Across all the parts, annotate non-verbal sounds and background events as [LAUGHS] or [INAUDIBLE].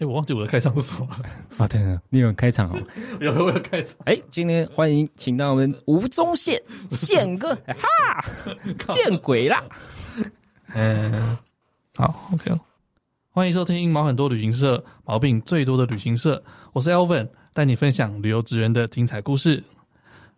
哎，我忘记我的开场是什么了。[LAUGHS] 啊，对了，你有开场哦？[LAUGHS] 有，我有开场。哎，今天欢迎请到我们吴宗宪宪哥，哈，[LAUGHS] 见鬼啦！嗯，好，OK，欢迎收听毛很多旅行社，毛病最多的旅行社。我是 Elvin，带你分享旅游职员的精彩故事。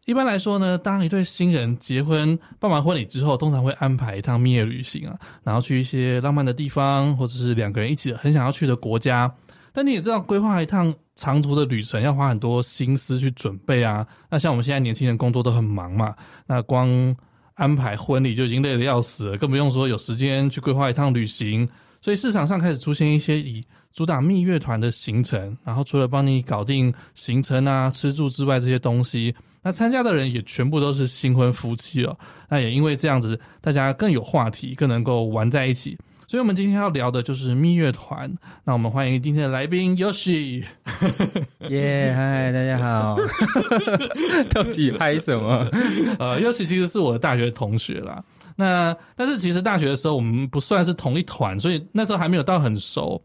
一般来说呢，当一对新人结婚办完婚礼之后，通常会安排一趟蜜月旅行啊，然后去一些浪漫的地方，或者是两个人一起很想要去的国家。但你也知道，规划一趟长途的旅程要花很多心思去准备啊。那像我们现在年轻人工作都很忙嘛，那光安排婚礼就已经累得要死了，更不用说有时间去规划一趟旅行。所以市场上开始出现一些以主打蜜月团的行程，然后除了帮你搞定行程啊、吃住之外，这些东西，那参加的人也全部都是新婚夫妻哦。那也因为这样子，大家更有话题，更能够玩在一起。所以，我们今天要聊的就是蜜月团。那我们欢迎今天的来宾 Yoshi。[LAUGHS] 耶，嗨，大家好。[LAUGHS] 到底嗨什么？呃，Yoshi 其实是我的大学同学啦。那但是其实大学的时候我们不算是同一团，所以那时候还没有到很熟。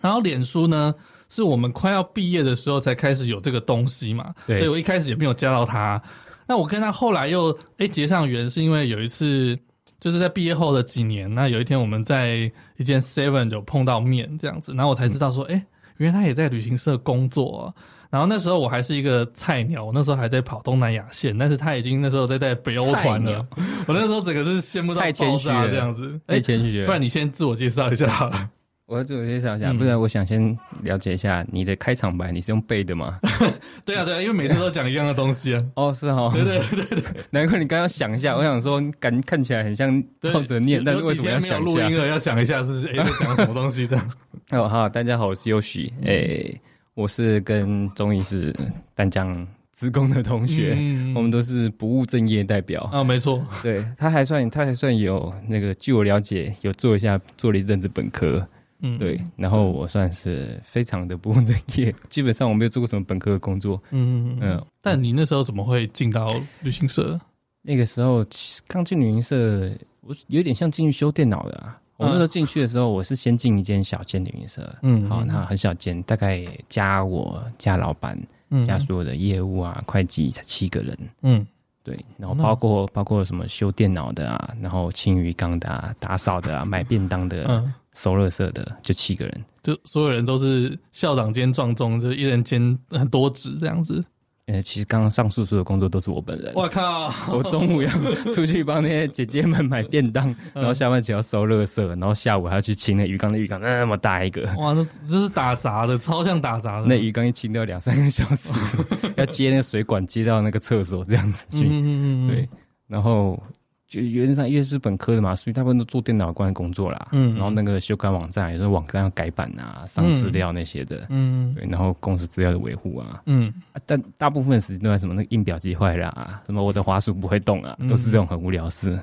然后脸书呢，是我们快要毕业的时候才开始有这个东西嘛。对。所以我一开始也没有加到他。那我跟他后来又诶结上缘，是因为有一次。就是在毕业后的几年，那有一天我们在一间 Seven 有碰到面这样子，然后我才知道说，哎、嗯欸，原来他也在旅行社工作、啊。然后那时候我还是一个菜鸟，我那时候还在跑东南亚线，但是他已经那时候在带北欧团了。[LAUGHS] 我那时候整个是羡慕到爆炸这样子，太谦虚了。不然你先自我介绍一下好了。我要自我介绍一下，不然我想先了解一下你的开场白，你是用背的吗？[LAUGHS] 对啊，对啊，因为每次都讲一样的东西啊。[LAUGHS] 哦，是哦，对对对对，难怪你刚刚想一下，我想说，感看起来很像照着念，但是为什么要想一下？录音了，要想一下是哎，讲什么东西的？[LAUGHS] 哦，好，大家好，我是 Yoshi，哎，我是跟中医师淡江职工的同学，我们都是不务正业代表啊，没错，对，他还算他还算有那个，据我了解，有做一下做了一阵子本科。嗯，对，然后我算是非常的不务正业，基本上我没有做过什么本科的工作。嗯嗯嗯。但你那时候怎么会进到旅行社？那个时候刚进旅行社，我有点像进去修电脑的啊。我那时候进去的时候，我是先进一间小间旅行社，嗯，好，那很小间，大概加我加老板加所有的业务啊、会计才七个人。嗯，对，然后包括包括什么修电脑的啊，然后清鱼缸的啊、打扫的啊、[LAUGHS] 买便当的。嗯。收垃圾的就七个人，就所有人都是校长兼撞钟，就一人兼很多职这样子。呃，其实刚刚上述所有工作都是我本人。我靠！我中午要 [LAUGHS] 出去帮那些姐姐们买便当，然后下班前要收垃圾，然后下午还要去清那鱼缸。那鱼缸那么大一个，哇，那这是打杂的，超像打杂的。那鱼缸一清掉两三个小时，[LAUGHS] 要接那个水管接到那个厕所这样子去。嗯嗯嗯。对，然后。就原则上，因为是本科的嘛，所以大部分都做电脑关的工作啦。嗯，然后那个修改网站，有时候网站要改版啊，上资料那些的。嗯，对，然后公司资料的维护啊。嗯，但大部分时间都在什么那个印表机坏了啊，什么我的滑鼠不会动啊，都是这种很无聊的事。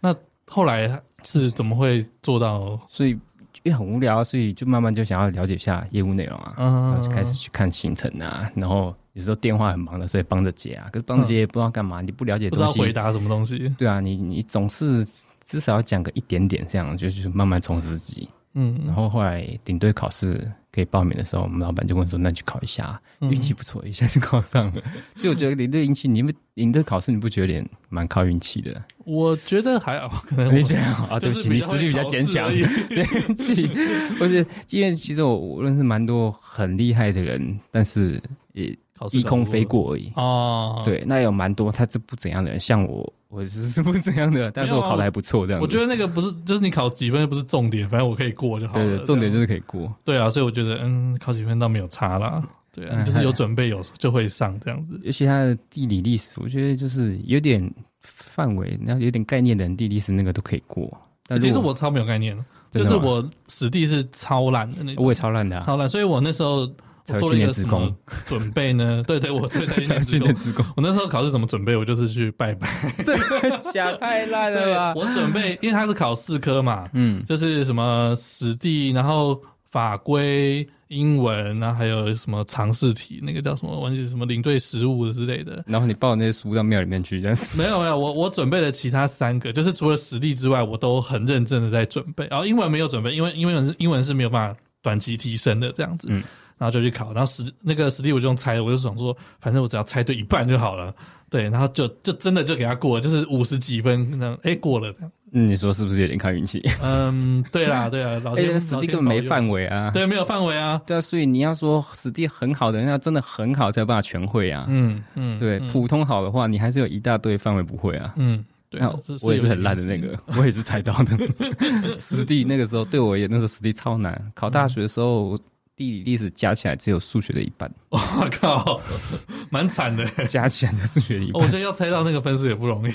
那后来是怎么会做到？所以因为很无聊，所以就慢慢就想要了解一下业务内容啊，然后就开始去看行程啊，然后。有时候电话很忙的，所以帮着接啊。可是帮着接也不知道干嘛，嗯、你不了解东西，不知道回答什么东西。对啊，你你总是至少要讲个一点点，这样就是慢慢充实自己。嗯，然后后来顶队考试可以报名的时候，我们老板就问说：“那你去考一下，运气不错，一下就考上了。[LAUGHS] ”所以我觉得领队运气，你们领队考试你不觉得有点蛮靠运气的？我觉得还好，可能你觉得啊，对不起，你实力比较坚强 [LAUGHS] 对，运气。或者因为其实我我认识蛮多很厉害的人，但是也。低空飞过而已哦，对，那有蛮多他这不怎样的人，像我，我是 [LAUGHS] 不怎样的，但是我考的还不错，这样。我觉得那个不是，就是你考几分不是重点，反正我可以过就好了。对，重点就是可以过。对啊，所以我觉得，嗯，考几分倒没有差啦。对啊，就是有准备有就会上这样子。尤其他的地理历史，我觉得就是有点范围，然后有点概念的人，地理历史那个都可以过。但其实我超没有概念，就是我史地是超烂的那种，我也超烂的，超烂。所以我那时候。做了一个什么准备呢？[LAUGHS] 对对，我最在训练职工。我那时候考试怎么准备？我就是去拜拜。[LAUGHS] 这讲太烂了吧？我准备，因为他是考四科嘛，嗯，就是什么史地，然后法规、英文，然后还有什么常识题，那个叫什么？忘记什么领队实务之类的。然后你抱那些书到庙里面去，这样。没有没有，我我准备了其他三个，就是除了史地之外，我都很认真的在准备。然后英文没有准备，因为英文是英文是没有办法。短期提升的这样子，嗯，然后就去考，然后实那个实力我就用猜的，我就想说，反正我只要猜对一半就好了，对，然后就就真的就给他过了，就是五十几分，那哎过了这样。你说是不是有点看运气？嗯，对啦，对啊，[LAUGHS] 老天，实力根本没范围啊，对，没有范围啊，对啊，所以你要说史蒂很好的人，家真的很好才有办法全会啊，嗯嗯，对，普通好的话，你还是有一大堆范围不会啊，嗯，对啊，我也是很烂的那个，我也是猜到的，[LAUGHS] 史蒂那个时候对我也那时候史蒂超难，考大学的时候。地理历史加起来只有数学的一半，[LAUGHS] 我靠，蛮惨的。加起来就数学一半，我觉得要猜到那个分数也不容易。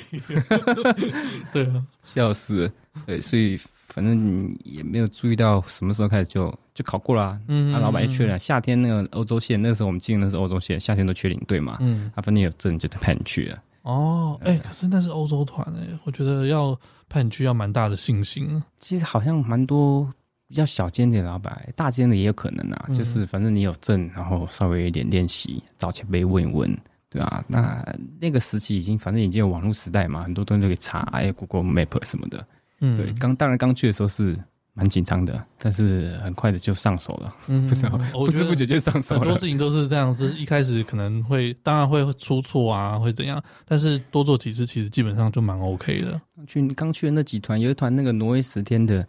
[LAUGHS] 对啊，笑死了。对，所以反正也没有注意到什么时候开始就就考过了、啊。嗯，啊，老板一确认夏天那个欧洲线，那个时候我们进的是欧洲线，夏天都缺领队嘛。嗯，他反正有证就派你去了。哦，哎、欸，可是那是欧洲团哎，我觉得要派你去要蛮大的信心。其实好像蛮多。比较小间的老板，大间的也有可能啊。嗯、就是反正你有证，然后稍微有一点练习，找前辈问一问，对啊，那那个时期已经，反正已经有网络时代嘛，很多东西都可以查，还有 Google Map 什么的。嗯，对，刚当然刚去的时候是蛮紧张的，但是很快的就上手了。嗯，不知道，[LAUGHS] 不知不觉就上手了。很多事情都是这样子，一开始可能会，当然会出错啊，会怎样，但是多做几次，其实基本上就蛮 OK 的。去刚去的那几团，有一团那个挪威十天的。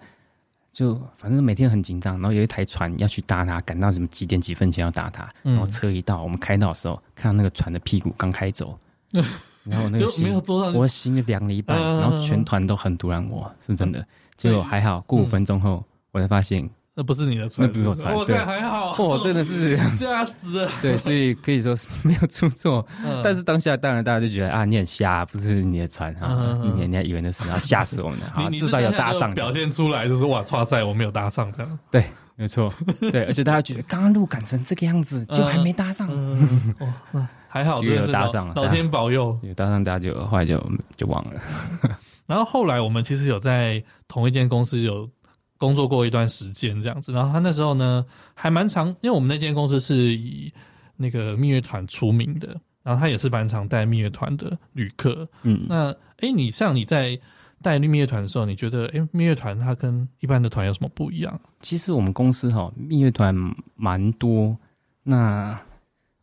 就反正每天很紧张，然后有一台船要去搭它，赶到什么几点几分前要搭它，然后车一到，我们开到的时候，看到那个船的屁股刚开走，[LAUGHS] 然后那个心，我心就凉了一半，然后全团都很突然，我是真的，结果还好，过五分钟后，我才发现。那不是你的船，那不是我船，对，还好，哦，真的是吓死了。对，所以可以说是没有出错，但是当下当然大家就觉得啊，你很瞎，不是你的船啊，你人家以为那是，要吓死我们了。啊，至少有搭上，表现出来就是哇，剉赛我没有搭上这样。对，没错，对，而且大家觉得刚刚路赶成这个样子，就还没搭上，还好，有搭上了，老天保佑，有搭上，大家就后来就就忘了。[LAUGHS] 然后后来我们其实有在同一间公司有。工作过一段时间这样子，然后他那时候呢还蛮常，因为我们那间公司是以那个蜜月团出名的，然后他也是蛮常带蜜月团的旅客。嗯，那哎，你像你在带蜜月团的时候，你觉得哎，蜜月团它跟一般的团有什么不一样？其实我们公司哈蜜月团蛮多，那。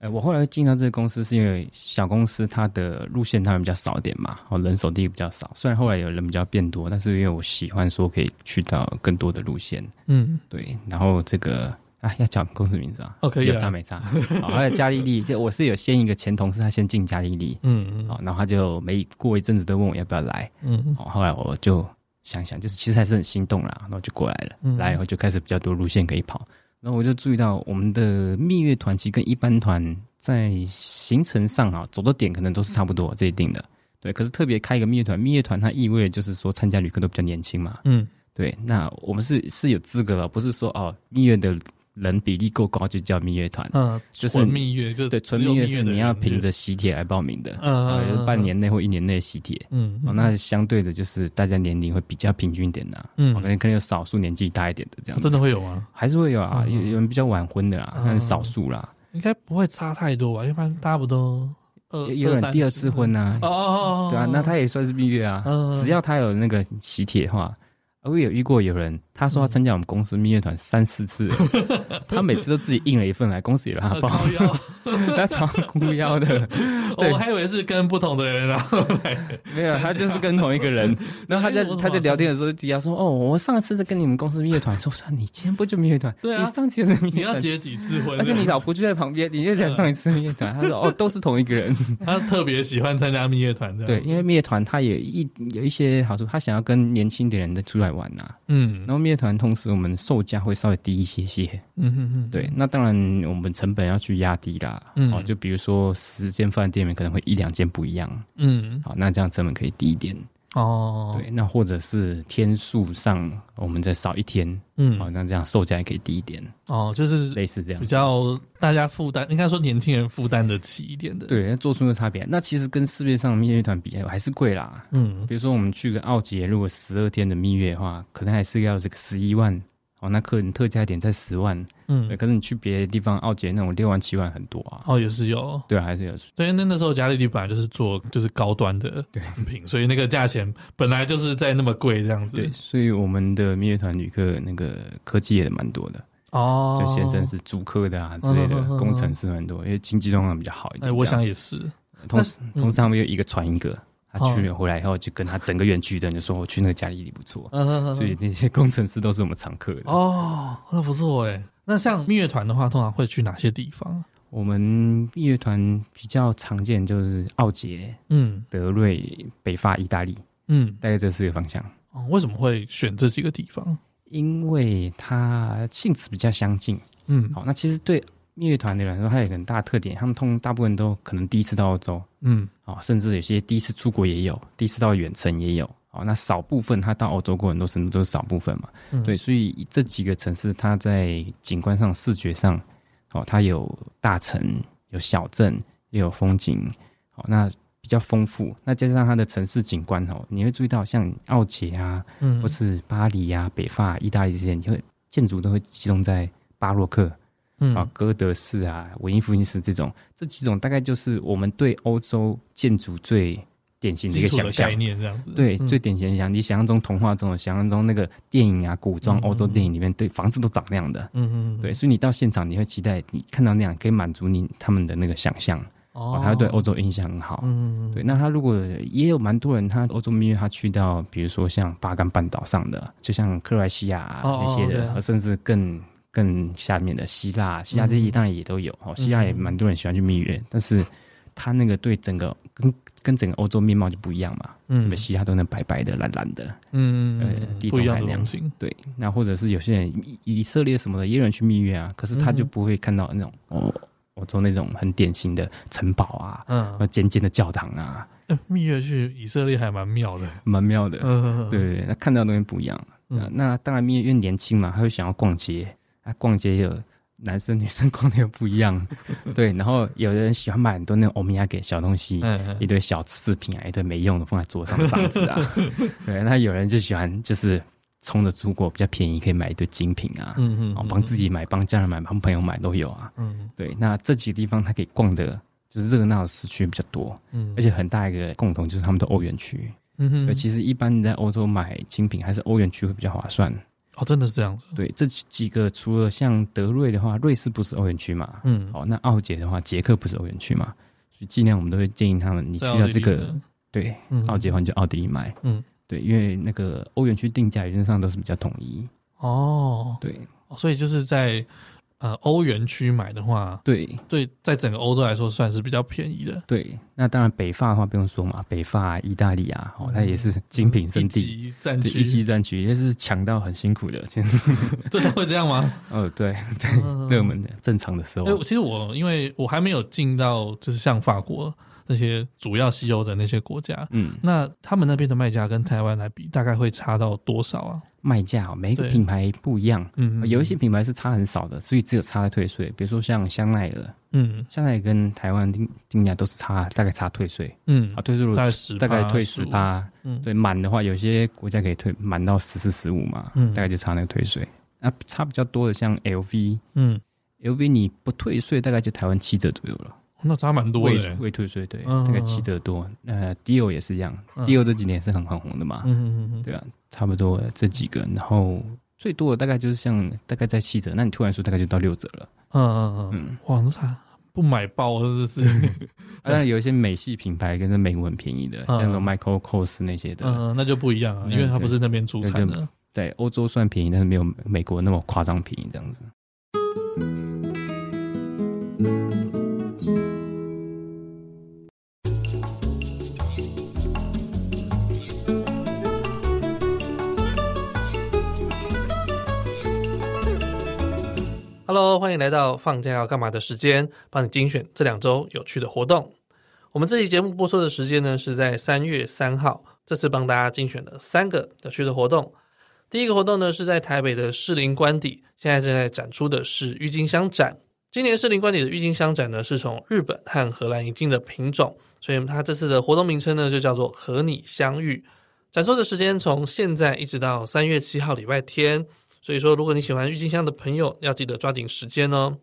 哎，我后来进到这个公司是因为小公司它的路线它比较少点嘛，哦，人手地比较少。虽然后来有人比较变多，但是因为我喜欢说可以去到更多的路线，嗯，对。然后这个啊，要讲公司名字啊，OK，有差没差？好，还有加利利，就我是有先一个前同事，他先进加利利，嗯嗯，好，然后他就没过一阵子都问我要不要来，嗯，好，后来我就想想，就是其实还是很心动啦，然后就过来了，嗯，来以后就开始比较多路线可以跑。然后我就注意到，我们的蜜月团其实跟一般团在行程上啊，走的点可能都是差不多，这一定的。对，可是特别开一个蜜月团，蜜月团它意味着就是说参加旅客都比较年轻嘛。嗯，对。那我们是是有资格了，不是说哦蜜月的。人比例够高就叫蜜月团，嗯，就是蜜月，就对，纯蜜月是你要凭着喜帖来报名的，嗯，半年内或一年内喜帖，嗯，那相对的就是大家年龄会比较平均一点的，嗯，可能可能有少数年纪大一点的这样，真的会有吗？还是会有啊，有有人比较晚婚的啦，但是少数啦，应该不会差太多吧？一般大家不都有人第二次婚呐？哦哦哦，对啊，那他也算是蜜月啊，只要他有那个喜帖的话。我有遇过有人，他说他参加我们公司蜜月团三四次，[LAUGHS] 他每次都自己印了一份来，公司也让他包，[LAUGHS] 他超孤腰的。[LAUGHS] 我还以为是跟不同的人，然后来，没有，他就是跟同一个人。然后他在他在聊天的时候，底下说：“哦，我上次在跟你们公司蜜月团，说说你今天不就蜜月团？对啊，你上次也是蜜月团，你要结几次婚？而且你老婆就在旁边，你就想上一次蜜月团。”他说：“哦，都是同一个人。”他特别喜欢参加蜜月团，对，因为蜜月团他也一有一些好处，他想要跟年轻的人的出来玩呐。嗯，然后蜜月团同时我们售价会稍微低一些些。嗯哼哼，对，那当然我们成本要去压低啦。嗯，哦，就比如说十间饭店里面可能会一两间不一样。嗯，好，那这样成本可以低一点。哦，对，那或者是天数上我们再少一天。嗯，好，那这样售价也可以低一点。哦，就是类似这样，比较大家负担，应该说年轻人负担得起一点的。对，做出个差别。那其实跟市面上的蜜月团比，还是贵啦。嗯，比如说我们去个奥捷，如果十二天的蜜月的话，可能还是要这个十一万。哦，那客人特价点在十万，嗯，可是你去别的地方，奥捷那种六万七万很多啊。哦，也是有，对啊，还是有。所以那那时候嘉利利本来就是做就是高端的产品，所以那个价钱本来就是在那么贵这样子。对，所以我们的蜜月团旅客那个科技也蛮多的。哦，就先生是主科的啊之类的，工程师很多，因为经济状况比较好一点。哎，我想也是。同时，同时他们又一个传一个，他去了回来以后，就跟他整个园区的人就说：“我去那个嘉义里不错。”所以那些工程师都是我们常客的。哦，那不错哎。那像蜜月团的话，通常会去哪些地方？我们蜜月团比较常见就是奥捷、嗯，德瑞、北法、意大利，嗯，大概这四个方向。哦，为什么会选这几个地方？因为它性质比较相近。嗯，好，那其实对蜜月团的人来说，它有一个很大的特点，他们通大部分都可能第一次到欧洲，嗯，好，甚至有些第一次出国也有，第一次到远程也有。哦，那少部分他到欧洲过很多程度都是少部分嘛。嗯，对，所以这几个城市，它在景观上、视觉上。哦，它有大城，有小镇，也有风景，哦，那比较丰富。那加上它的城市景观哦，你会注意到像奥捷啊，嗯，或是巴黎、啊、北法、意大利这些，你会建筑都会集中在巴洛克，嗯，啊，哥德式啊、文艺复兴式这种，这几种大概就是我们对欧洲建筑最。典型的一个想象。概念，这样子，对，最典型的想，你想象中童话中，想象中那个电影啊，古装欧洲电影里面，对房子都长那样的，嗯嗯，对，所以你到现场，你会期待你看到那样，可以满足你他们的那个想象，哦，他对欧洲印象很好，嗯，对。那他如果也有蛮多人，他欧洲蜜月，他去到比如说像巴干半岛上的，就像克罗埃西亚那些的，甚至更更下面的希腊，希腊这些当然也都有，哦，希腊也蛮多人喜欢去蜜月，但是它那个对整个跟跟整个欧洲面貌就不一样嘛，嗯，对，希腊都能白白的、蓝蓝的，嗯，呃，地中海那样，对。那或者是有些人以以色列什么的，也有人去蜜月啊，可是他就不会看到那种哦，欧洲那种很典型的城堡啊，嗯，尖尖的教堂啊。蜜月去以色列还蛮妙的，蛮妙的，嗯，对对对，那看到的东西不一样。嗯，那当然蜜月因为年轻嘛，他会想要逛街，啊，逛街有。男生女生 [LAUGHS] 逛的又不一样，对，然后有的人喜欢买很多那种欧米亚给小东西，一堆小饰品啊，一堆没用的放在桌上的房子啊，[LAUGHS] 对，那有人就喜欢就是冲着出国比较便宜，可以买一堆精品啊，嗯嗯，帮自己买，帮家人买，帮朋友买都有啊，嗯，对，那这几个地方他可以逛的，就是热闹的市区比较多，嗯，而且很大一个共同就是他们的欧元区，嗯哼，其实一般你在欧洲买精品还是欧元区会比较划算。哦，真的是这样子。对，这几个除了像德瑞的话，瑞士不是欧元区嘛？嗯。哦，那奥捷的话，捷克不是欧元区嘛？所以尽量我们都会建议他们，你去到这个对奥捷的话，你就奥地利买。嗯。对，因为那个欧元区定价原则上都是比较统一。哦。对。所以就是在。呃，欧元区买的话，对对，在整个欧洲来说算是比较便宜的。对，那当然北法的话不用说嘛，北法、意大利啊，哦，它也是精品圣地，一级战区，一级战区也是抢到很辛苦的，其实 [LAUGHS] 真的会这样吗？[LAUGHS] 哦，对对，热门的正常的时候。其实我因为我还没有进到，就是像法国那些主要西欧的那些国家，嗯，那他们那边的卖家跟台湾来比，大概会差到多少啊？卖价每一个品牌不一样，嗯，有一些品牌是差很少的，所以只有差在退税。比如说像香奈儿，嗯，香奈儿跟台湾定定价都是差，大概差退税，嗯，啊，退税大概十，大概退十八，嗯，对，满的话有些国家可以退满到十四十五嘛，嗯，大概就差那个退税。那差比较多的像 LV，嗯，LV 你不退税，大概就台湾七折左右了。那差蛮多的，未退税，对，大概七折多。呃，Dior 也是一样，Dior 这几年是很很红的嘛，嗯嗯对啊，差不多这几个，然后最多的大概就是像大概在七折，那你突然说大概就到六折了，嗯嗯嗯，哇，那啥不买爆是不是？当然有一些美系品牌跟着美国很便宜的，像那种 Michael Kors 那些的，嗯，那就不一样啊，因为它不是那边出产的，在欧洲算便宜，但是没有美国那么夸张便宜这样子。Hello，欢迎来到放假要干嘛的时间，帮你精选这两周有趣的活动。我们这期节目播出的时间呢是在三月三号，这次帮大家精选了三个有趣的活动。第一个活动呢是在台北的士林官邸，现在正在展出的是郁金香展。今年士林官邸的郁金香展呢是从日本和荷兰引进的品种，所以它这次的活动名称呢就叫做和你相遇。展出的时间从现在一直到三月七号礼拜天。所以说，如果你喜欢郁金香的朋友，要记得抓紧时间哦。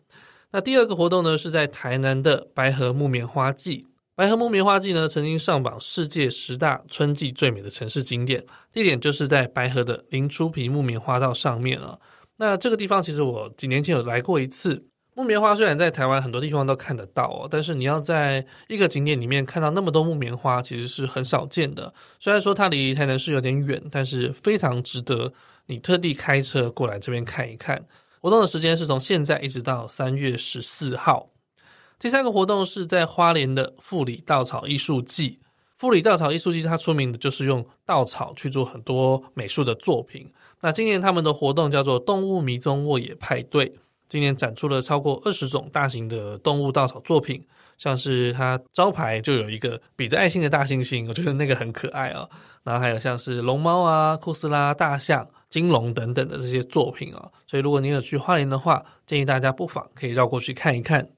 那第二个活动呢，是在台南的白河木棉花季。白河木棉花季呢，曾经上榜世界十大春季最美的城市景点，地点就是在白河的林初皮木棉花道上面啊。那这个地方其实我几年前有来过一次。木棉花虽然在台湾很多地方都看得到哦，但是你要在一个景点里面看到那么多木棉花，其实是很少见的。虽然说它离台南市有点远，但是非常值得你特地开车过来这边看一看。活动的时间是从现在一直到三月十四号。第三个活动是在花莲的富里稻草艺术季。富里稻草艺术季它出名的就是用稻草去做很多美术的作品。那今年他们的活动叫做动物迷踪沃野派对。今年展出了超过二十种大型的动物稻草作品，像是它招牌就有一个比着爱心的大猩猩，我觉得那个很可爱啊、然后还有像是龙猫啊、酷斯拉、大象、金龙等等的这些作品啊、所以如果你有去花莲的话，建议大家不妨可以绕过去看一看。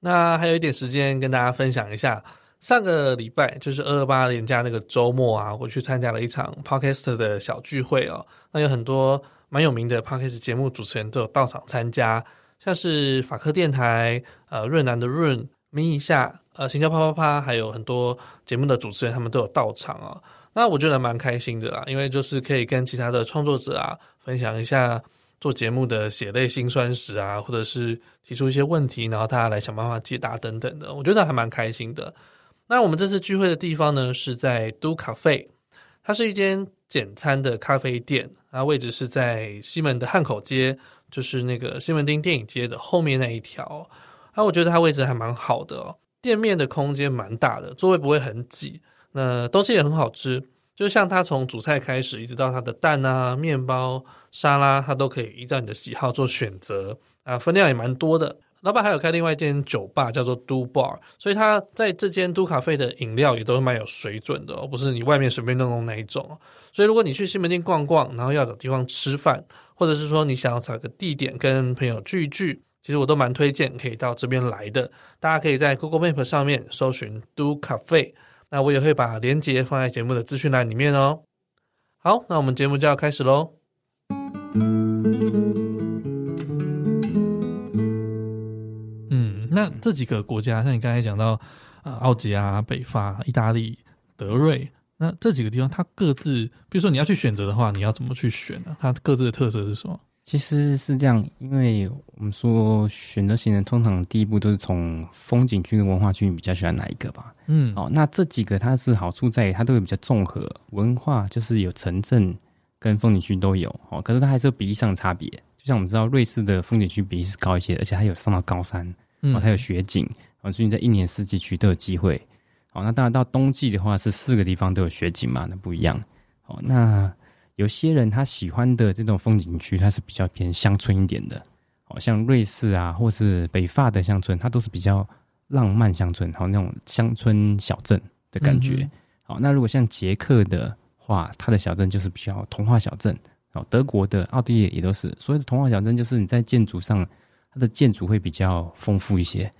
那还有一点时间跟大家分享一下，上个礼拜就是二二八连假那个周末啊，我去参加了一场 Podcast 的小聚会哦。那有很多。蛮有名的 Podcast 节目主持人都有到场参加，像是法科电台、呃润南的润、咪一下、呃行销啪啪啪，还有很多节目的主持人，他们都有到场啊。那我觉得蛮开心的啦，因为就是可以跟其他的创作者啊分享一下做节目的血泪辛酸史啊，或者是提出一些问题，然后大家来想办法解答等等的，我觉得还蛮开心的。那我们这次聚会的地方呢，是在都咖啡，它是一间简餐的咖啡店。它位置是在西门的汉口街，就是那个西门町电影街的后面那一条。啊，我觉得它位置还蛮好的哦，店面的空间蛮大的，座位不会很挤。那东西也很好吃，就像它从主菜开始，一直到它的蛋啊、面包、沙拉，它都可以依照你的喜好做选择啊，分量也蛮多的。老板还有开另外一间酒吧，叫做都 Bar，所以他在这间 Do 咖啡的饮料也都是蛮有水准的，而不是你外面随便弄弄那一种。所以如果你去西门町逛逛，然后要找地方吃饭，或者是说你想要找个地点跟朋友聚一聚，其实我都蛮推荐可以到这边来的。大家可以在 Google Map 上面搜寻都咖啡，那我也会把链接放在节目的资讯栏里面哦。好，那我们节目就要开始喽。那这几个国家，像你刚才讲到，呃，奥捷啊、北法、意大利、德瑞，那这几个地方，它各自，比如说你要去选择的话，你要怎么去选呢？它各自的特色是什么？其实是这样，因为我们说选择行人，通常第一步都是从风景区跟文化区，你比较喜欢哪一个吧？嗯，好，那这几个它是好处在于它都会比较综合，文化就是有城镇跟风景区都有，哦，可是它还是有比例上的差别。就像我们知道，瑞士的风景区比例是高一些，而且它有上到高山。哦，它有雪景，哦，所以你在一年四季去都有机会。好，那当然到冬季的话是四个地方都有雪景嘛，那不一样。好，那有些人他喜欢的这种风景区，它是比较偏乡村一点的。好，像瑞士啊，或是北法的乡村，它都是比较浪漫乡村，好，那种乡村小镇的感觉。嗯、好，那如果像捷克的话，它的小镇就是比较童话小镇。好，德国的、奥地利也都是。所谓的童话小镇，就是你在建筑上。它的建筑会比较丰富一些，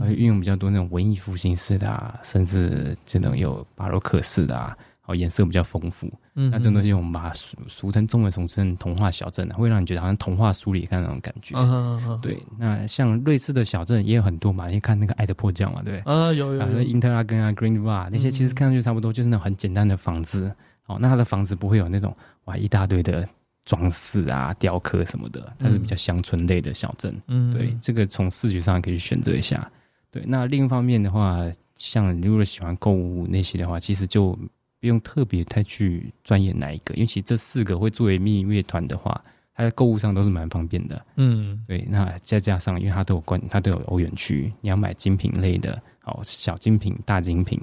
会运用比较多那种文艺复兴式的啊，甚至这种有巴洛克式的啊，好，颜色比较丰富。嗯，那这种东西我们把它俗俗称中文俗称童话小镇，啊会让你觉得好像童话书里看那种感觉。嗯嗯嗯。对，那像瑞士的小镇也有很多嘛，你看那个爱的迫降嘛，对不对？啊，有有有。英特拉根啊，Greenville 那些其实看上去差不多，就是那种很简单的房子。哦，那它的房子不会有那种哇一大堆的。装饰啊，雕刻什么的，它是比较乡村类的小镇。嗯，对，这个从视觉上可以选择一下。对，那另一方面的话，像你如果喜欢购物那些的话，其实就不用特别太去钻研哪一个，因为其实这四个会作为蜜乐团的话，它在购物上都是蛮方便的。嗯，对，那再加上因为它都有关，它都有欧元区，你要买精品类的，哦，小精品、大精品，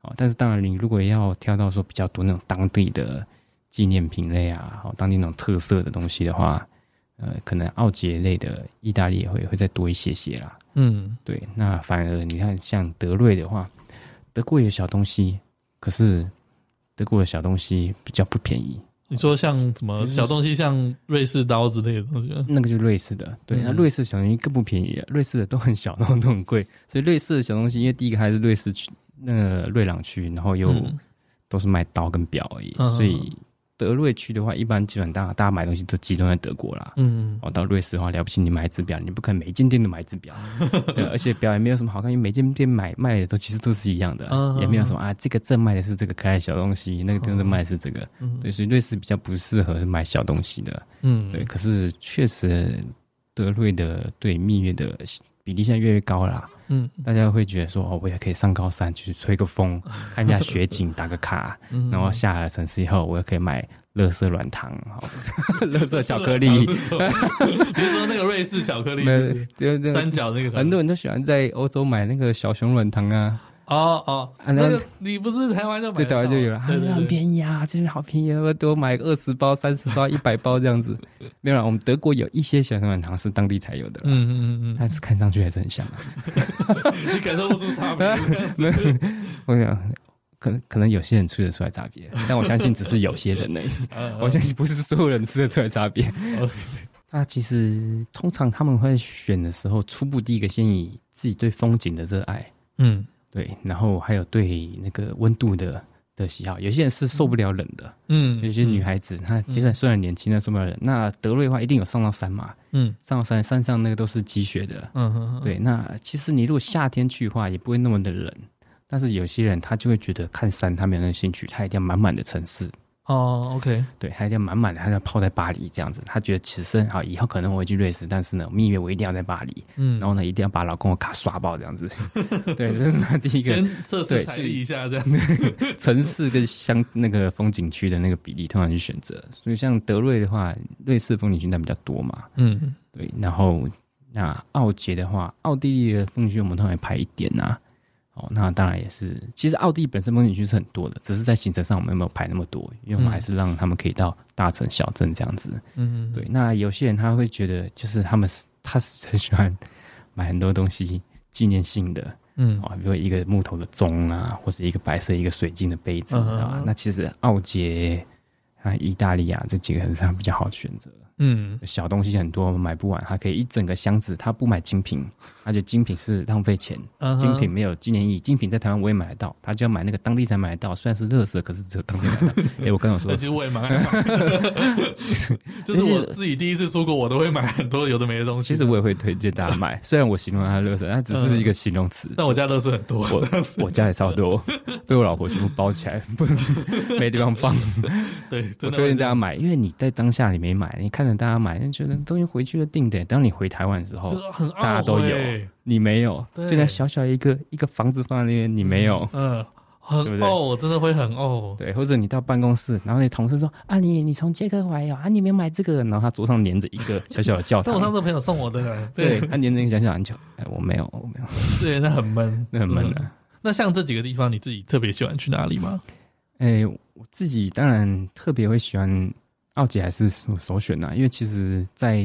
哦，但是当然你如果要挑到说比较多那种当地的。纪念品类啊，好，当地那种特色的东西的话，呃，可能奥捷类的意大利也会会再多一些些啦。嗯，对。那反而你看，像德瑞的话，德国有小东西，可是德国的小东西比较不便宜。你说像什么小东西，像瑞士刀之类的东西？那个就是瑞士的，对。那瑞士小东西更不便宜，瑞士的都很小，然后都很贵。所以瑞士的小东西，因为第一个还是瑞士区那个瑞朗区，然后又都是卖刀跟表而已，嗯、所以。德瑞区的话，一般基本大大家买东西都集中在德国啦。嗯，哦，到瑞士的话，了不起，你买一只表，你不可能每间店都买一只表，对，[LAUGHS] 而且表也没有什么好看，因为每间店买卖的都其实都是一样的，嗯、也没有什么啊，这个这卖的是这个可爱小东西，那个店的卖的是这个，嗯、对，所以瑞士比较不适合买小东西的。嗯，对，可是确实德瑞的对蜜月的。比例现在越来越高了，嗯，大家会觉得说，哦，我也可以上高山去吹个风，看一下雪景，打个卡，[LAUGHS] 嗯、然后下了城市以后，我也可以买乐色软糖，[LAUGHS] 乐色巧克力。比如说那个瑞士巧克力，三角那个，很多人都喜欢在欧洲买那个小熊软糖啊。哦哦，那个你不是台湾就买？在台湾就有了，很便宜啊，这边好便宜，要不要多买二十包、三十包、一百包这样子？[LAUGHS] 没有啦，我们德国有一些小熊软糖是当地才有的，嗯嗯嗯嗯，但是看上去还是很像，[LAUGHS] 你感受不出差别。[LAUGHS] 我想，可能可能有些人吃得出来差别，但我相信只是有些人而已，我相信不是所有人吃得出来差别。那其实通常他们会选的时候，初步第一个先以自己对风景的热爱，嗯。对，然后还有对那个温度的的喜好，有些人是受不了冷的，嗯，有些女孩子、嗯、她其实虽然年轻，但受不了冷。那德瑞的话，一定有上到山嘛，嗯，上到山，山上那个都是积雪的，嗯哼哼，对。那其实你如果夏天去的话，也不会那么的冷，但是有些人他就会觉得看山他没有那个兴趣，他一定要满满的城市。哦、oh，OK，对，他一定要满满的，他要泡在巴黎这样子。他觉得此生好，以后可能我会去瑞士，但是呢，蜜月我一定要在巴黎。嗯，然后呢，一定要把老公的卡刷爆这样子。[LAUGHS] 对，这是他第一个。先测试财力一下这样。[LAUGHS] 城市跟乡那个风景区的那个比例，通常去选择。所以像德瑞的话，瑞士风景区那比较多嘛。嗯，对。然后那奥捷的话，奥地利的风景区我们通常也排一点啊。哦，那当然也是。其实奥地利本身风景区是很多的，只是在行程上我们没有排那么多，因为我们还是让他们可以到大城小镇这样子。嗯嗯，对。那有些人他会觉得，就是他们是他是很喜欢买很多东西纪念性的，嗯啊，比如一个木头的钟啊，或者一个白色一个水晶的杯子啊。那其实奥捷啊、意大利啊这几个还是他比较好的选择。嗯，小东西很多，买不完，他可以一整个箱子。他不买精品，而且精品是浪费钱。Uh huh. 精品没有纪念意义，精品在台湾我也买得到，他就要买那个当地才买得到。虽然是乐色，可是只有当地买得到。[LAUGHS] 哎、欸，我刚刚说，其实我也蛮爱买，[LAUGHS] 就是我自己第一次出国，我都会买很多有的没的东西。其实我也会推荐大家买，[LAUGHS] 虽然我形容它乐色，它只是一个形容词。但我家乐色很多，我我家也差不多，被我老婆全部包起来，不没地方放。对，我推荐大家买，因为你在当下你没买，你看着大家买，你觉得东西回去就定的。当你回台湾的时候，大家都有，你没有，就那小小一个一个房子放在那边，你没有，嗯，很哦，真的会很哦。对，或者你到办公室，然后你同事说啊，你你从捷克回来哦，啊，你没有买这个，然后他桌上粘着一个小小的教堂。[LAUGHS] 我上次朋友送我的，[LAUGHS] 对，他粘着一个小小篮球，哎，我没有，我没有。对，那很闷，那很闷的。那像这几个地方，你自己特别喜欢去哪里吗？哎，我自己当然特别会喜欢。奥杰还是首首选呐、啊，因为其实，在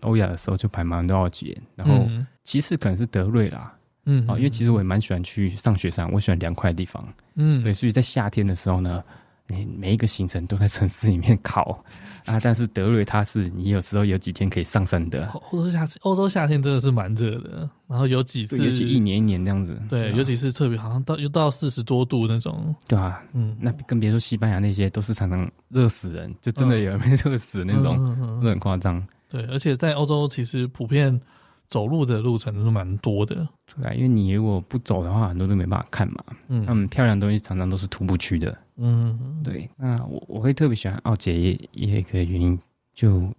欧亚的时候就排蛮多奥杰，然后其次可能是德瑞啦，嗯，哦，因为其实我也蛮喜欢去上雪山，我喜欢凉快的地方，嗯，对，所以在夏天的时候呢。你每一个行程都在城市里面烤啊，但是德瑞它是你有时候有几天可以上山的。欧洲夏欧洲夏天真的是蛮热的，然后有几次尤其一年一年这样子，对，尤其是特别好像到又到四十多度那种，对啊，嗯，那更别说西班牙那些都是常常热死人，就真的有人被热死的那种，都很夸张。对，而且在欧洲其实普遍。走路的路程是蛮多的，对啊，因为你如果不走的话，很多都没办法看嘛。嗯，他们漂亮的东西常常都是徒步去的。嗯，对。那我我会特别喜欢奥捷，也也有一个原因，就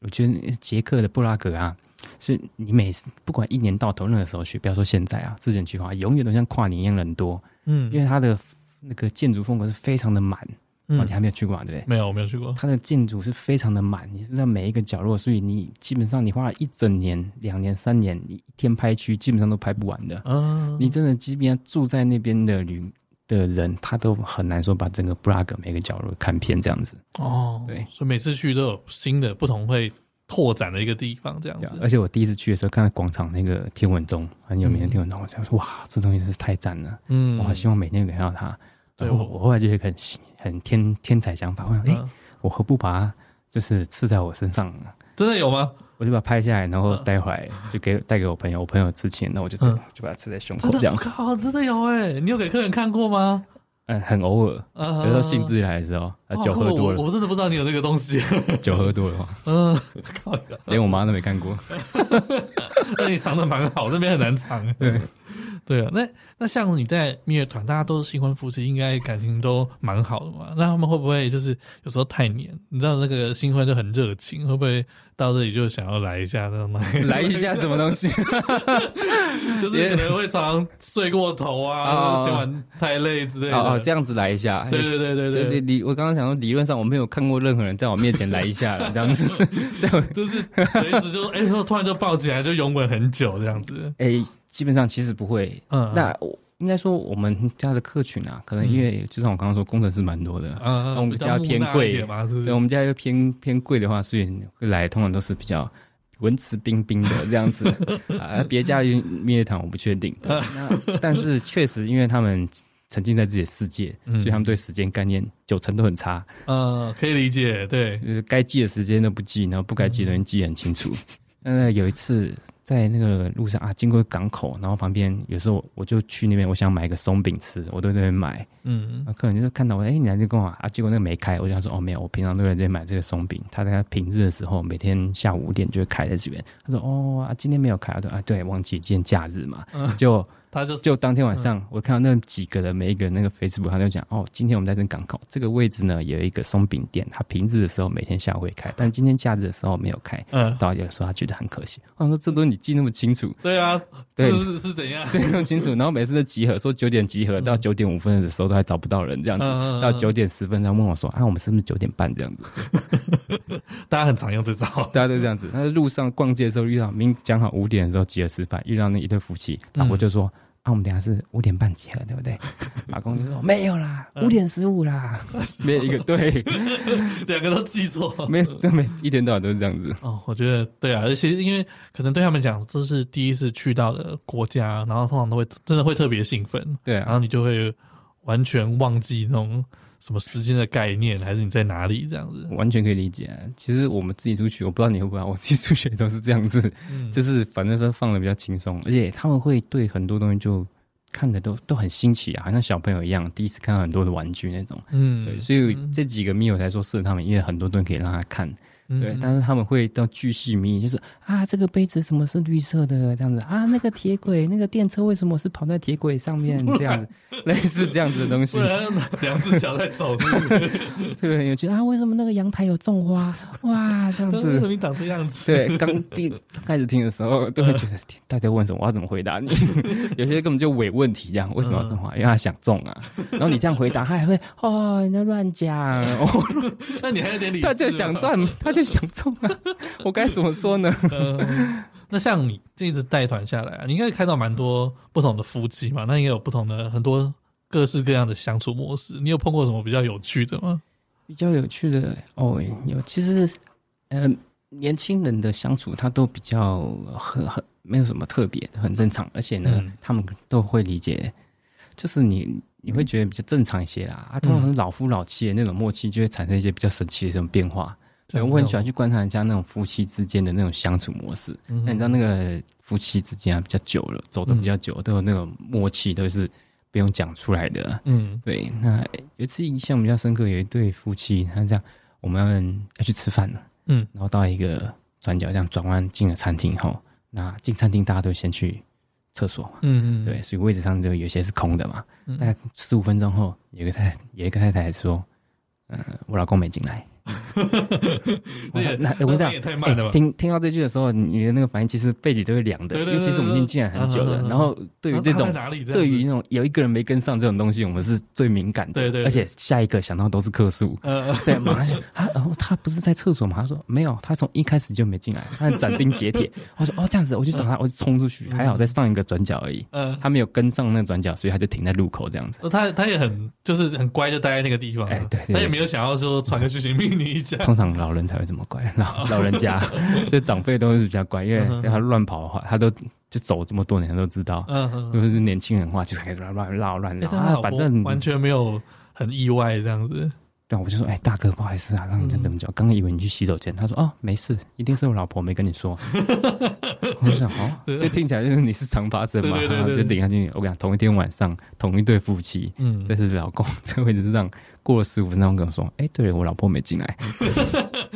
我觉得捷克的布拉格啊，是你每次不管一年到头任何时候去，不要说现在啊，之前去的话，永远都像跨年一样人多。嗯，因为它的那个建筑风格是非常的满。哦，你还没有去过啊，对不对？没有，我没有去过。它的建筑是非常的满，你是在每一个角落，所以你基本上你花了一整年、两年、三年，你一天拍区基本上都拍不完的。嗯，你真的即便住在那边的旅的人，他都很难说把整个布拉格每个角落看遍这样子。哦，对，所以每次去都有新的、不同会拓展的一个地方这样子。而且我第一次去的时候，看到广场那个天文钟很有名的天文钟，我想说哇，这东西真是太赞了。嗯，我好希望每天能看到它。对，我我后来就会很很天天才想法，我想，哎、欸，我何不把它就是刺在我身上？真的有吗？我就把它拍下来，然后带回来，就给带给我朋友，我朋友之前，那我就这样就把它刺在胸口这样子。靠，真的有哎！你有给客人看过吗？嗯，很偶尔，有时候兴致来的时候，酒喝多了，我真的不知道你有这个东西。[LAUGHS] 酒喝多了话，嗯，连我妈都没看过。[LAUGHS] 那你藏的蛮好，这边很难藏。对，对啊。那那像你在蜜月团，大家都是新婚夫妻，应该感情都蛮好的嘛？那他们会不会就是有时候太黏？你知道那个新婚就很热情，会不会到这里就想要来一下那种？来一下什么东西？[LAUGHS] 就是可能会常常睡过头啊，今晚太累之类的。哦，这样子来一下。对对对对对。理我刚刚想说，理论上我没有看过任何人在我面前来一下这样子，[LAUGHS] 这样就是随时就哎，突然就抱起来就拥吻很久这样子。哎，基本上其实不会。嗯，那应该说我们家的客群啊，可能因为就像我刚刚说，工程师蛮多的。嗯嗯。我们家偏贵嘛，对，我们家又偏偏贵的话，所以会来通常都是比较。文质彬彬的这样子 [LAUGHS] 啊，别家蜜月堂我不确定。那但是确实，因为他们沉浸在自己的世界，嗯、所以他们对时间概念九成都很差。嗯，可以理解。对，该记的时间都不记，然后不该记的人记得很清楚。那、嗯、有一次。在那个路上啊，经过港口，然后旁边有时候我就去那边，我想买个松饼吃，我都在那边买。嗯，那客人就看到我，哎、欸，你来这跟我啊？结果那个没开，我就想说，哦，没有，我平常都在这边买这个松饼。他在平日的时候，每天下午五点就会开在这边。他说，哦，啊，今天没有开，我说啊，对，忘记今天假日嘛，嗯、就。他就就当天晚上，我看到那几个人每一个人那个 Facebook，他就讲哦，今天我们在这港口这个位置呢，有一个松饼店，他平日的时候每天下午会开，但今天假日的时候没有开。嗯，导游说他觉得很可惜。我说这都你记那么清楚？对啊，对是是怎样？[LAUGHS] 对，那么清楚。然后每次在集合说九点集合，到九点五分的时候都还找不到人这样子，到九点十分他问我说啊，我们是不是九点半这样子？[LAUGHS] 大家很常用这招，大家都这样子。他在路上逛街的时候遇到，明讲好五点的时候集合吃饭，遇到那一对夫妻，老婆就说。啊，我们等下是五点半集合，对不对？[LAUGHS] 老公就说没有啦，五点十五啦，[LAUGHS] 没有一个对，[LAUGHS] 两个都记错，没有，真没一天到晚都是这样子。哦，我觉得对啊，而且因为可能对他们讲这是第一次去到的国家，然后通常都会真的会特别兴奋，对啊，然后你就会完全忘记那种。什么时间的概念，还是你在哪里这样子？完全可以理解啊。其实我们自己出去，我不知道你会不会，我自己出去都是这样子，嗯、就是反正都放的比较轻松，而且他们会对很多东西就看的都都很新奇啊，好像小朋友一样，第一次看到很多的玩具那种。嗯，对，所以这几个 meal 才说适合他们，因为很多东西可以让他看。对，但是他们会到巨细靡遗，就是啊，这个杯子什么是绿色的这样子啊，[LAUGHS] 那个铁轨，那个电车为什么是跑在铁轨上面这样子，类似这样子的东西。两只脚在走，是不是？这个很有趣啊，为什么那个阳台有种花？哇，[LAUGHS] 这样子，怎么长这样子？对，刚第开始听的时候都会觉得，大家问什么，我要怎么回答你？[LAUGHS] 有些根本就伪问题，这样为什么要种花？因为他想种啊。然后你这样回答，他还会哦，你在乱讲。那你还有点理，他就想赚，他就。想中啊！[LAUGHS] 我该怎么说呢？[LAUGHS] 呃、那像你这一直带团下来啊，你应该看到蛮多不同的夫妻嘛，那应该有不同的很多各式各样的相处模式。你有碰过什么比较有趣的吗？比较有趣的哦，有。其实，嗯、呃，年轻人的相处他都比较很很没有什么特别，很正常。而且呢，嗯、他们都会理解，就是你你会觉得比较正常一些啦。啊，通常老夫老妻的那种默契，就会产生一些比较神奇的这种变化。对，我很喜欢去观察人家那种夫妻之间的那种相处模式。那、你知道那个夫妻之间啊，比较久了，走的比较久，嗯、都有那种默契，都是不用讲出来的。嗯，对。那有一次印象比较深刻，有一对夫妻，他这样，我们要去吃饭了。嗯，然后到一个转角，这样转弯进了餐厅后，那进餐厅大家都先去厕所嘛。嗯嗯，对，所以位置上就有些是空的嘛。嗯、大概十五分钟后，有一个太有一个太太说：“嗯、呃，我老公没进来。” [LAUGHS] 那我跟你讲，听听到这句的时候，你的那个反应其实背脊都会凉的，因为其实我们已经进来很久了。然后对于这种，对于那种有一个人没跟上这种东西，我们是最敏感的。对对，而且下一个想到都是客诉。对，马上就他，然后他不是在厕所吗？他说没有，他从一开始就没进来，他斩钉截铁。[LAUGHS] 我说哦这样子，我就找他，我就冲出去，还好在上一个转角而已。嗯，他没有跟上那个转角，所以他就停在路口这样子。他他也很就是很乖，就待在那个地方。哎，对，他也没有想要说传个讯息命。通常老人才会这么乖，老 [LAUGHS] 老人家就长辈都是比较乖，因为他乱跑的话，他都就走这么多年，他都知道。嗯嗯，如果是年轻人的话，就开始乱乱绕乱绕，反正完全没有很意外这样子。对，我就说，哎、欸，大哥，不好意思啊，让你等这么久，刚刚以为你去洗手间。他说，哦，没事，一定是我老婆没跟你说。[LAUGHS] 我就想，哦，这听起来就是你是常发生嘛，然后就顶下去。我跟你讲，同一天晚上，同一对夫妻，嗯，这是老公，这位置是让。过了十五分钟，跟我说：“哎、欸，对我老婆没进来，[LAUGHS]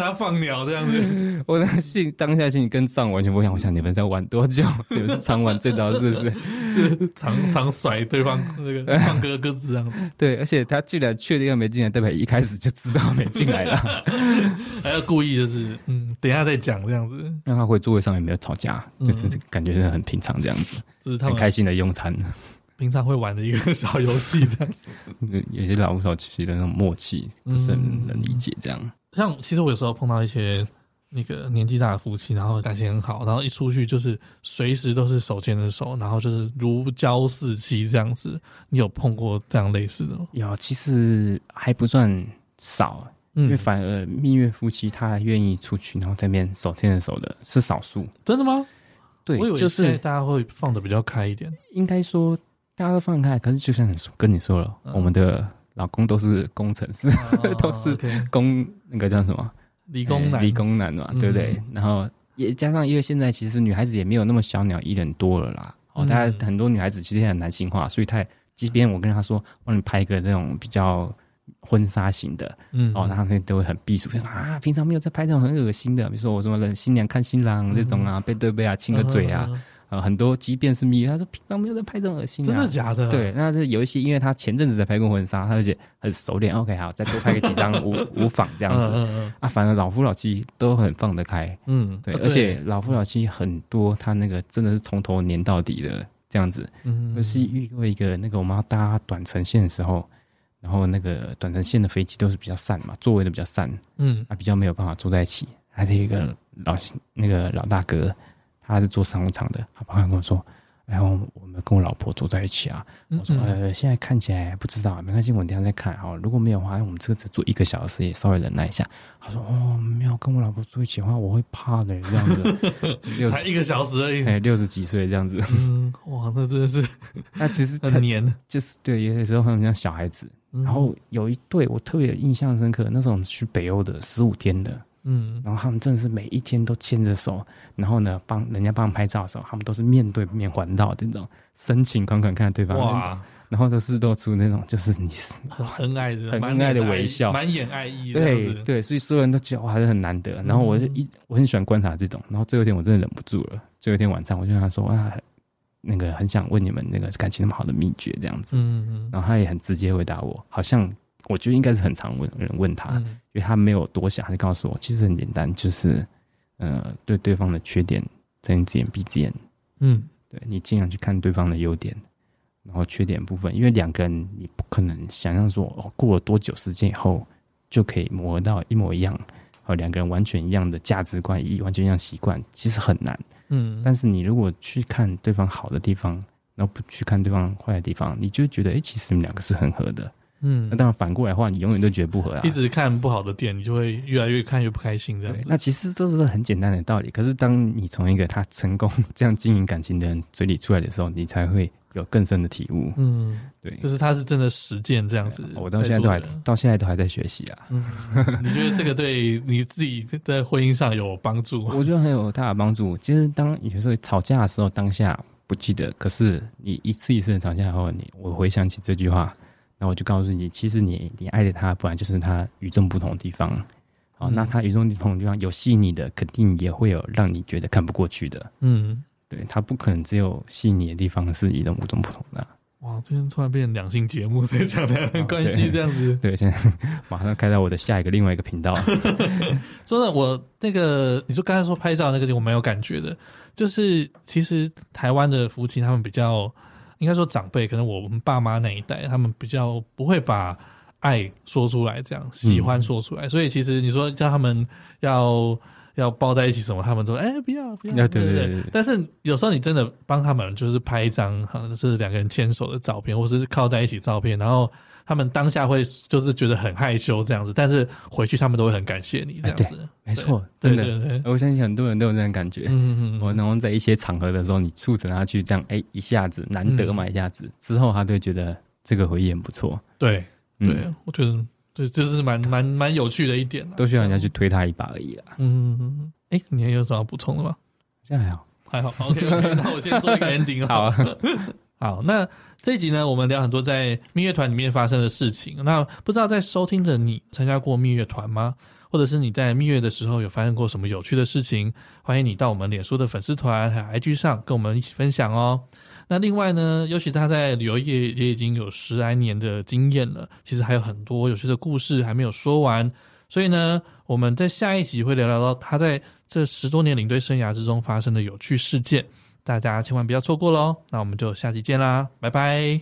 他放鸟这样子。[LAUGHS] ”我的心当下心里跟上完全不一样。我想你们在玩多久？你们是常玩这招，是不是？就是常常甩对方那个放鸽鸽子这样。[LAUGHS] 对，而且他既然确定要没进来，代表一开始就知道没进来了，[LAUGHS] 还要故意就是嗯，等一下再讲这样子。让他回座位上也没有吵架，就是感觉是很平常这样子，就是他很开心的用餐。平常会玩的一个小游戏，这样子。有些老夫老妻的那种默契，不是很能理解。这样，嗯、像其实我有时候碰到一些那个年纪大的夫妻，然后感情很好，然后一出去就是随时都是手牵着手，然后就是如胶似漆这样子。你有碰过这样类似的吗？有，其实还不算少，嗯、因为反而蜜月夫妻他还愿意出去，然后在那边手牵着手的是少数。真的吗？对，我以为就是大家会放的比较开一点。应该说。大家都放开，可是就像你说，跟你说了，嗯、我们的老公都是工程师，哦、[LAUGHS] 都是工那个叫什么？理工男，理工男嘛，对不对？嗯、然后也加上，因为现在其实女孩子也没有那么小鸟依人多了啦。哦，大家很多女孩子其实很男性化，所以她即便我跟她说，帮你拍一个这种比较婚纱型的，嗯，哦，他们都会很避暑，就说啊，平常没有在拍这种很恶心的，比如说我什么新娘看新郎这种啊，嗯、背对背啊，亲个嘴啊。嗯呃，很多即便是蜜月，他说平常没有在拍这种恶心、啊，真的假的？对，那这有一些，因为他前阵子在拍过婚纱，他就觉得很熟练。[LAUGHS] OK，好，再多拍个几张无 [LAUGHS] 无妨这样子。嗯嗯嗯啊，反正老夫老妻都很放得开。嗯，对，而且老夫老妻很多，他那个真的是从头黏到底的这样子。嗯，就是遇过一个那个我们要搭短程线的时候，然后那个短程线的飞机都是比较散嘛，座位都比较散。嗯，啊，比较没有办法坐在一起。还是一个老那个老大哥。他是做商务舱的，他朋友跟我说：“然后我们跟我老婆坐在一起啊。嗯嗯”我说：“呃，现在看起来不知道，没关系，我等下再看哦。如果没有的话，我们这个只坐一个小时，也稍微忍耐一下。”他说：“哦，没有跟我老婆坐一起的话，我会怕的，这样子。” [LAUGHS] 才一个小时而已，哎，六十几岁这样子。嗯，哇，那真的是，[LAUGHS] 那其实很黏，[LAUGHS] 就是对，有些时候很像小孩子。然后有一对我特别印象深刻，那时候我们去北欧的十五天的。嗯，然后他们真的是每一天都牵着手，然后呢，帮人家帮拍照的时候，他们都是面对面环绕这种深情款款看着对方，哇，然后都是露出那种就是你是很恩爱的、很恩爱的微笑，满眼爱意。对对，所以所有人都觉得哇，还是很难得。然后我就一我很喜欢观察这种。然后最后一天我真的忍不住了，最后一天晚上我就跟他说啊，那个很想问你们那个感情那么好的秘诀这样子。嗯嗯，然后他也很直接回答我，好像。我觉得应该是很常问人问他，嗯、因为他没有多想，他就告诉我，其实很简单，就是，呃，对对方的缺点睁一只眼闭一只眼，嗯，对你尽量去看对方的优点，然后缺点部分，因为两个人你不可能想象说，哦，过了多久时间以后就可以磨合到一模一样，和两个人完全一样的价值观，一完全一样习惯，其实很难，嗯，但是你如果去看对方好的地方，然后不去看对方坏的地方，你就会觉得，哎，其实你们两个是很合的。嗯，那当然反过来的话，你永远都觉得不合啊。一直看不好的点，你就会越来越看越不开心这样子。那其实这是很简单的道理。可是当你从一个他成功这样经营感情的人嘴里出来的时候，你才会有更深的体悟。嗯，对，就是他是真的实践这样子。我到现在都还到现在都还在学习啊。嗯，你觉得这个对你自己在婚姻上有帮助吗？我觉得很有大的帮助。其实当有时候吵架的时候，当下不记得，可是你一次一次的吵架后，你我回想起这句话。那我就告诉你，其实你你爱的他，不然就是他与众不同的地方。好，嗯、那他与众不同的地方有吸引你的，肯定也会有让你觉得看不过去的。嗯，对，他不可能只有吸引你的地方是与众不同的。哇，今天突然变成两性节目在讲两人关系这样子。对，[LAUGHS] 对，现在 [LAUGHS] 马上开到我的下一个另外一个频道。[LAUGHS] 说的我那个，你说刚才说拍照那个地方，我蛮有感觉的，就是其实台湾的夫妻他们比较。应该说长辈，可能我们爸妈那一代，他们比较不会把爱说出来，这样喜欢说出来，嗯、所以其实你说叫他们要要抱在一起什么，他们都哎、欸、不要不要，对对对，对。但是有时候你真的帮他们，就是拍一张好像是两个人牵手的照片，或是靠在一起照片，然后。他们当下会就是觉得很害羞这样子，但是回去他们都会很感谢你这样子。欸、没错，真的，对对对，我相信很多人都有这样感觉。嗯嗯嗯。我然后在一些场合的时候，你促成他去这样，哎、欸，一下子难得嘛，一下子、嗯、之后，他就会觉得这个回忆很不错。对，对，嗯、我觉得对，就是蛮蛮蛮有趣的一点，都需要人家去推他一把而已啦。嗯，哎、欸，你还有什么要补充的吗？现在还好，还好。OK [LAUGHS] 那我先做一个 ending 好啊。[LAUGHS] 好，那这一集呢，我们聊很多在蜜月团里面发生的事情。那不知道在收听的你参加过蜜月团吗？或者是你在蜜月的时候有发生过什么有趣的事情？欢迎你到我们脸书的粉丝团还有 IG 上跟我们一起分享哦。那另外呢，尤其他在旅游业也已经有十来年的经验了，其实还有很多有趣的故事还没有说完。所以呢，我们在下一集会聊聊到他在这十多年领队生涯之中发生的有趣事件。大家千万不要错过喽！那我们就下期见啦，拜拜。